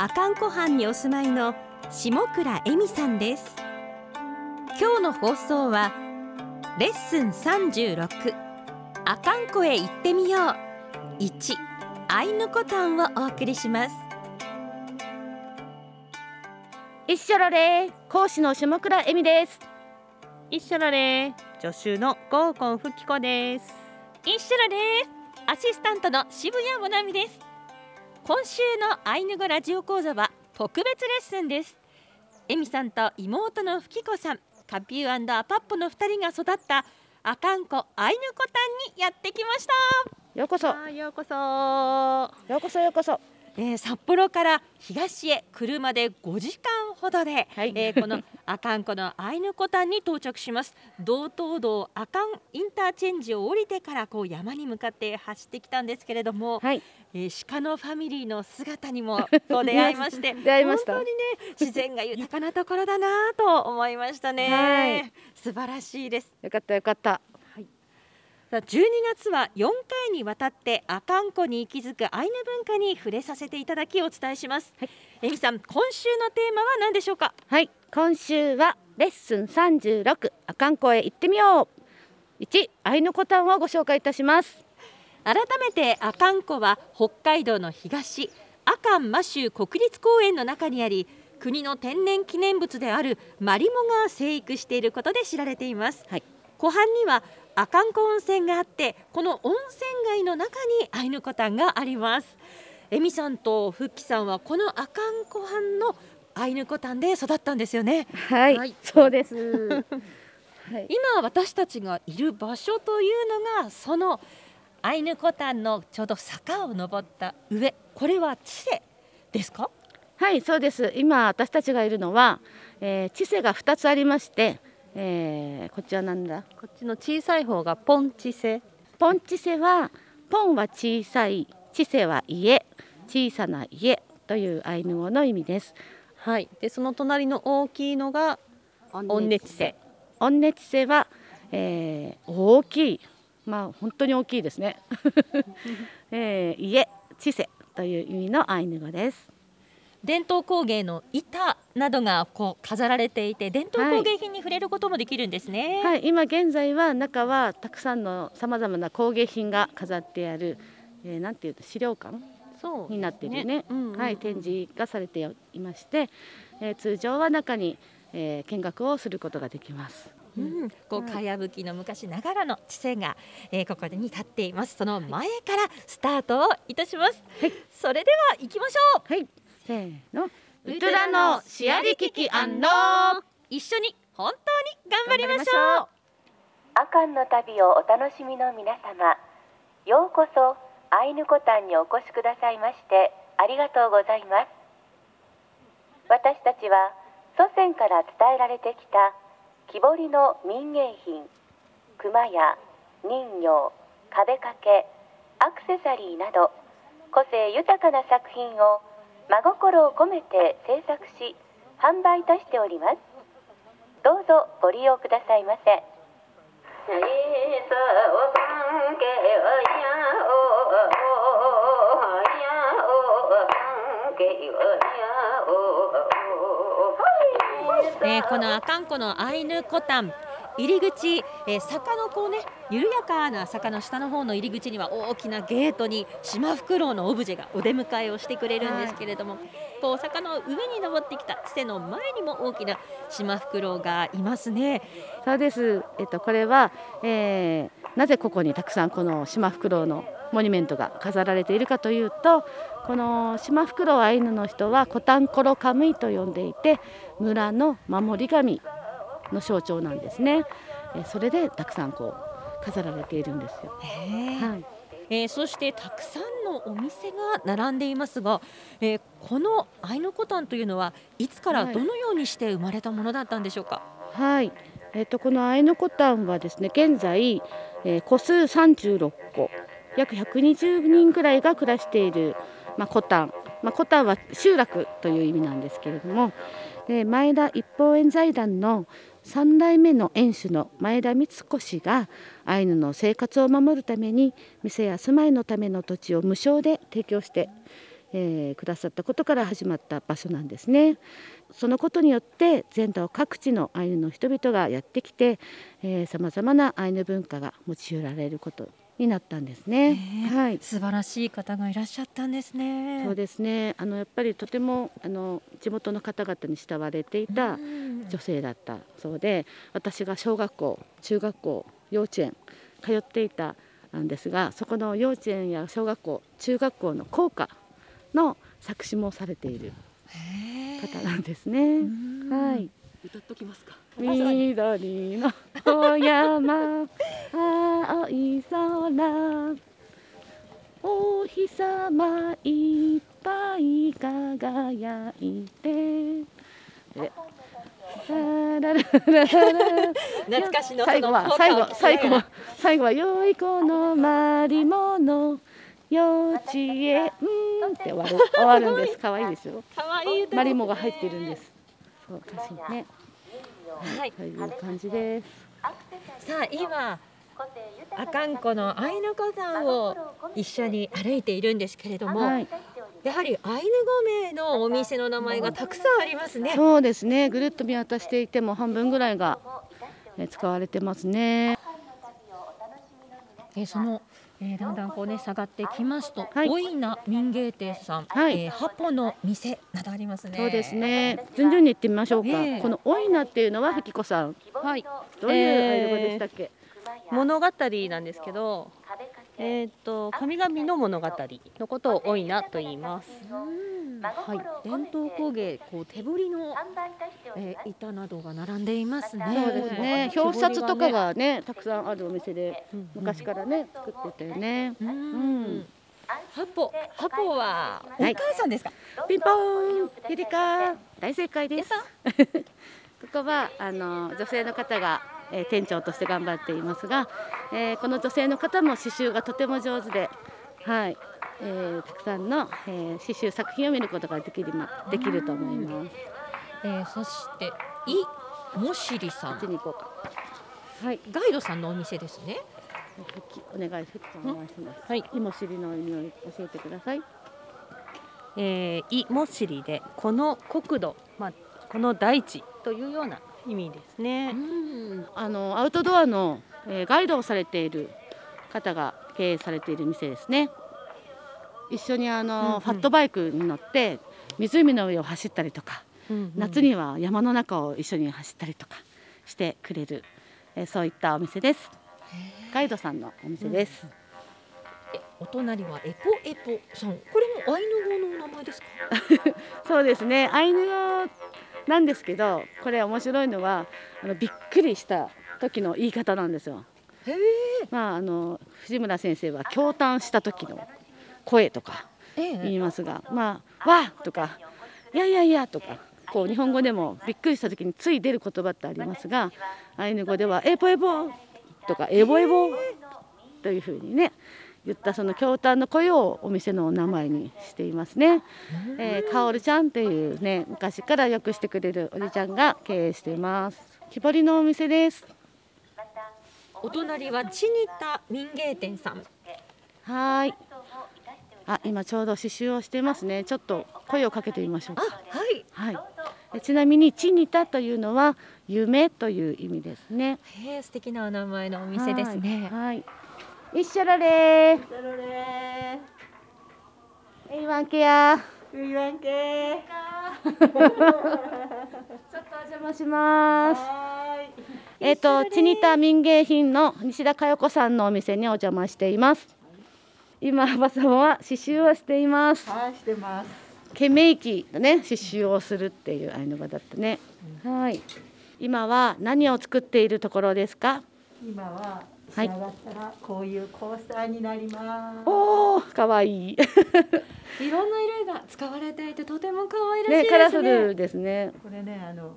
阿寒湖畔にお住まいの下倉恵美さんです。今日の放送はレッスン36阿寒湖へ行ってみよう。1アイヌコタンをお送りします。一緒られ講師の下倉恵美です。一緒られ助手のゴーコンふきこです。一緒らですアシスタントの渋谷もなみです今週のアイヌ語ラジオ講座は特別レッスンです。恵美さんと妹のふきこさんカピューアパッポの二人が育った阿寒湖アイヌコタンにやってきました。ようこそ。ようこそ。ようこそようこそえー、札幌から東へ車で5時間ほどで、はい、えー、この阿寒湖のアイヌコタンに到着します。道東道阿寒インターチェンジを降りてからこう山に向かって走ってきたんですけれども、はい、えー、鹿のファミリーの姿にも こう出会いまして出会いました。本当にね自然が豊かなところだなと思いましたね、はい、素晴らしいです。よかったよかった12月は4回にわたって阿寒湖に息づくアイヌ文化に触れさせていただきお伝えします。はい、えみさん、今週のテーマは何でしょうか？はい、今週はレッスン36阿寒湖へ行ってみよう。1アイヌコタンをご紹介いたします。改めて阿寒湖は北海道の東阿寒摩州国立公園の中にあり。国の天然記念物であるマリモが生育していることで知られています。はい、湖畔には阿寒湖温泉があってこの温泉街の中にアイヌコタンがあります。エミさんとフッキさんはこの阿寒湖畔のアイヌコタンで育ったんですよね。はい、はい、そうです。はい、今私たちがいる場所というのがそのアイヌコタンのちょうど坂を登った上。これは地勢ですか？はいそうです。今私たちがいるのは、えー、地勢が2つありましてえー、こっちはなんだ？こっちの小さい方がポンチセ。ポンチセはポンは小さいチセは家小さな家というアイヌ語の意味です。はい。でその隣の大きいのがオンネチセ。オンネチセ。は、えー、大きい。まあ本当に大きいですね、えー、家チセという意味のアイヌ語です伝統工芸の板などがこう飾られていて伝統工芸品に触れることもできるんですね。はい、はい、今現在は中はたくさんのさまざまな工芸品が飾ってある、えー、なんていうと資料館になっているね、ねうんうん、はい、展示がされていまして、えー、通常は中に、えー、見学をすることができます。うん、こうかやぶきの昔ながらの地勢が、えー、ここに立っています。その前からスタートをいたします。はい、それでは行きましょう。はい。せーの。ウトラのシアリキキ一緒に本当に頑張りましょう。アカンの旅をお楽しみの皆様ようこそアイヌコタンにお越しくださいましてありがとうございます。私たちは祖先から伝えられてきた木彫りの民芸品熊や人形壁掛けアクセサリーなど個性豊かな作品を真心を込めて制作し販売いたしております。どうぞご利用くださいませ。えー、この阿寒湖のアイヌコタン入り口、えー、坂のこうね緩やかな坂の下の方の入り口には大きなゲートにシマフクロウのオブジェがお出迎えをしてくれるんですけれども、はい、こう坂の上に登ってきた背の前にも大きなシマフクロウがいますね。そうです。えっとこれは、えー、なぜここにたくさんこのシマフクロウのモニュメントが飾られているかというとこのシマフクロウアイヌの人はコタンコロカムイと呼んでいて村の守り神の象徴なんですね。えそれでたくさんこう飾られているんですよ。はい、えー、そしてたくさんのお店が並んでいますが、えーこのアイヌコタンというのはいつからはいどのようにして生まれたものだったんでしょうか？はい、えっとこのアイヌコタンはですね現在、えー、戸数36戸約120人くらいが暮らしている、まあ、コタン、まあ、コタンは集落という意味なんですけれどもで前田一方園財団の3代目の園主の前田光子氏がアイヌの生活を守るために店や住まいのための土地を無償で提供して、えーくださったことから始まった場所なんですね。そのことによって全土各地のアイヌの人々がやってきてさまざまなアイヌ文化が持ち寄られることになったんですね。はい素晴らしい方がいらっしゃったんですね。そうですねあのやっぱりとてもあの地元の方々に慕われていたうん女性だったそうで私が小学校中学校幼稚園通っていたんですがそこの幼稚園や小学校中学校の校歌の作詞もされている方なんですね。うんはい歌っときますか。緑のお山青 い空お日様いっぱい輝いてでラララララ懐かしの最後は最後最後は最後は良い子のまりもの幼稚園って終わる終わるんです。可愛いですよ。マリモが入ってるんです。そう歌詞にね。はい。という感じです。さあ今阿寒湖のアイヌ火山を一緒に歩いているんですけれども、はい。やはりアイヌ語名のお店の名前がたくさんありますね。そうですね。ぐるっと見渡していても半分ぐらいがえー使われてますね。えーその、えーだんだんこうね下がってきますと、はい。おいな民芸亭さん、はい。えー、ハポの店などありますね。そうですね。順々に行ってみましょうか、ええ。このおいなっていうのはふきこさん。はい。どういうアイヌ語でしたっけ、物語なんですけど、えっ、と神々の物語のことを多いなと言います。はい、伝統工芸こう手彫りの、えー、板などが並んでいますね。そうですね。表札とかがねたくさんあるお店でうん。昔からね作ってたよね。うん。うん。ハポハポはおはい。母さんですか？ピンポーンゆりか大正解です。ここはあの女性の方が、えー店長として頑張っていますが、えーこの女性の方も刺繍がとても上手で、はいえーたくさんの、えー刺繍作品を見ることができるまできると思います。えー、そしていもしりさんこっちに行こうか。はい、ガイドさんのお店ですね。お願いします。はい。いもしりの意味を教えてください。えー、いもしりでこの国土、まあこの大地というような意味ですね。うん、あのアウトドアの、えーガイドをされている方が経営されている店ですね。一緒にあの、うんうんファットバイクに乗って湖の上を走ったりとか、うんうん夏には山の中を一緒に走ったりとかしてくれる、えーそういったお店です。ガイドさんのお店です。えお隣はエポエポさん。これもアイヌ語の名前ですか？そうですね。アイヌ語なんですけど、これ面白いのはあのびっくりした時の言い方なんですよ。まああの藤村先生は驚嘆した時の声とかえ言いますが、まあわあとかいやいやいやとか。こう日本語でもびっくりした時につい出る言葉ってありますがアイヌ語では「エボエボ」とか「エボエボ」というふうにね言ったその驚嘆の声をお店のお名前にしていますね。えー、かおるちゃんっていうね昔からよくしてくれるおじちゃんが経営しています。木彫りのお店です。お隣はチニタ民芸店さん。はーい。あ、今ちょうど刺繍をしていますね。ちょっと声をかけてみましょうあか。はい。はい。えちなみにチニタというのは夢という意味ですね。へえ素敵なお名前のお店ですね。はい。はい。一緒られー。えいわんけや。言わんけ。ちょっとお邪魔します。えっ、と、チニタ民芸品の西田佳代子さんのお店にお邪魔しています。今、バサモは刺繍をしています。はい、してます。懸命期のね、刺繍をするっていうアイヌ語だったね。はい。今は何を作っているところですか？今ははいがったらこういうコースターになります。おお、可愛いい。いろんな色が使われていてとても可愛らしいね、ですね。カラフルですね。これねあの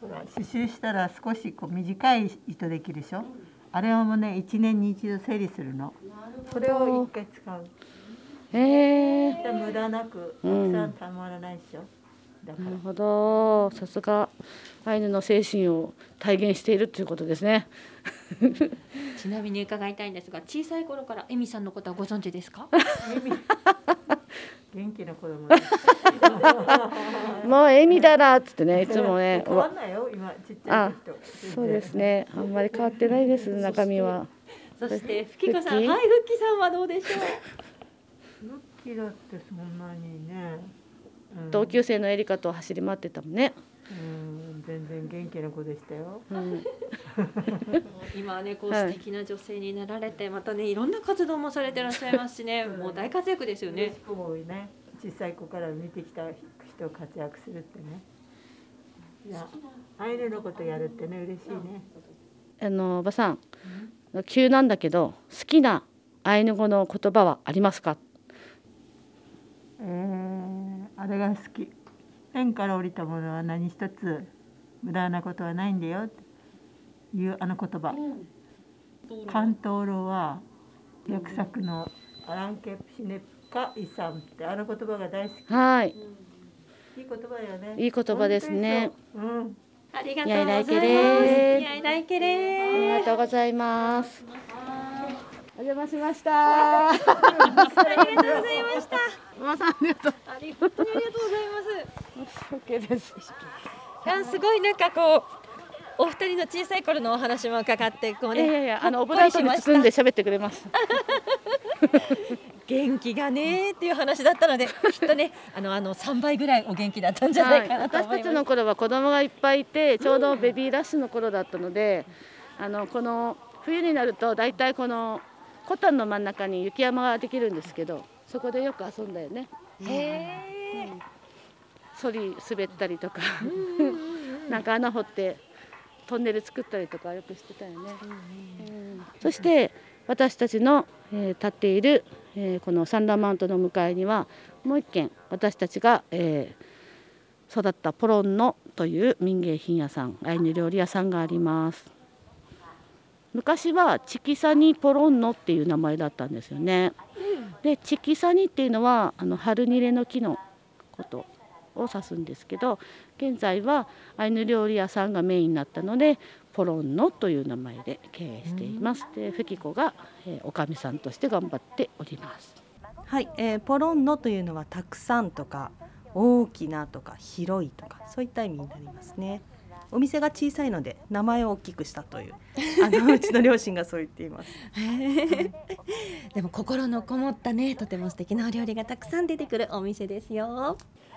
ほら刺繍したら少しこう短い糸できるでしょ？あれをもね一年に一度整理するの。それを一回使う。へえ。で無駄なくたうんくさんたまらないでしょ？だからなるほど。さすがアイヌの精神を体現しているということですね。ちなみに伺いたいんですが、小さい頃からエミさんのことはご存知ですか？元気な子供です。もうエミだらっつってね、いつもね。変わんないよ今ちっちゃい時と。そうですね。あんまり変わってないです。中身は。そしてふきこさん、はいふきさんはどうでしょう？ムッキーだってそんなにね。うん同級生のエリカと走り回ってたもんね。うん全然元気な子でしたよ。うん。今はねこうはい素敵な女性になられて、またねいろんな活動もされてらっしゃいますしね、もう大活躍ですよねね小さい子から見てきた人活躍するってね。いやアイヌのことやるってね嬉しいね。あのおばさん、急なんだけど好きなアイヌ語の言葉はありますか？えー、あれが好き。天から降りたものは何一つ無駄なことはないんだよっていうあの言葉。関東路は訳作のアランケプシネプカイサンってあの言葉が大好き。はい。いい言葉だよね。いい言葉ですねう。うん。ありがとうございます。やいらいけれーやいらいけありがとうございます。お邪魔しました。ありがとうございました。おばさんありがとう。ありがとう。ございます。OK です。いやすごいなんかこう。お二人の小さい頃のお話も伺ってこう。ねいやいや、あのオほっこりブラートにしました包んで喋ってくれます。元気がねーっていう。話だったのできっとねあのあの三倍ぐらいお元気だったんじゃないかなと私たち思います。の頃は子供がいっぱいいてちょう。どベビーラッシュの頃だったのであのこの冬になると大体このコタンの真ん中に雪山ができるんですけどそこでよく遊んだよね。へえ。そり滑ったりとか。なんか穴掘ってトンネル作ったりとかよくしてたよね、うんそして私たちの、えー立っている、えーこのサンダーマウントの向かいにはもう一軒私たちが、えー育ったポロンノという民芸品屋さんアイヌ料理屋さんがあります。昔はチキサニポロンノっていう名前だったんですよね、でチキサニっていうのはあのハルニレの木のことを指すんですけど現在はアイヌ料理屋さんがメインになったのでポロンノという名前で経営しています。で、フキコが、えー、おかみさんとして頑張っております。はい、えーポロンノというのはたくさんとか大きなとか広いとかそういった意味になりますね。お店が小さいので名前を大きくしたというあのうちの両親がそう言っています。でも心のこもったねとても素敵なお料理がたくさん出てくるお店ですよ、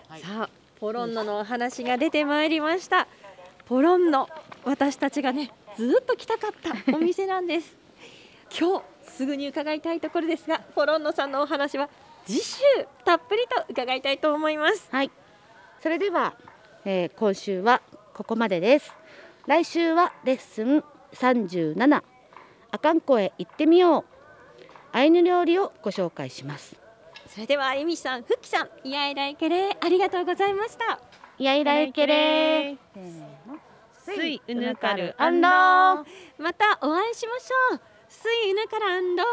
さあポロンノのお話が出てまいりました。ポロンノ私たちがねずっと来たかったお店なんです。今日すぐに伺いたいところですがポロンノさんのお話は次週たっぷりと伺いたいと思います。はい。それでは、えー今週はここまでです。来週はレッスン37あかんこへ行ってみよう。アイヌ料理をご紹介します。それではエミさんフッキさんイヤイライケレありがとうございました。いやいらいけれー。スイウヌカルアンドー。またお会いしましょう。スイヌからアンドー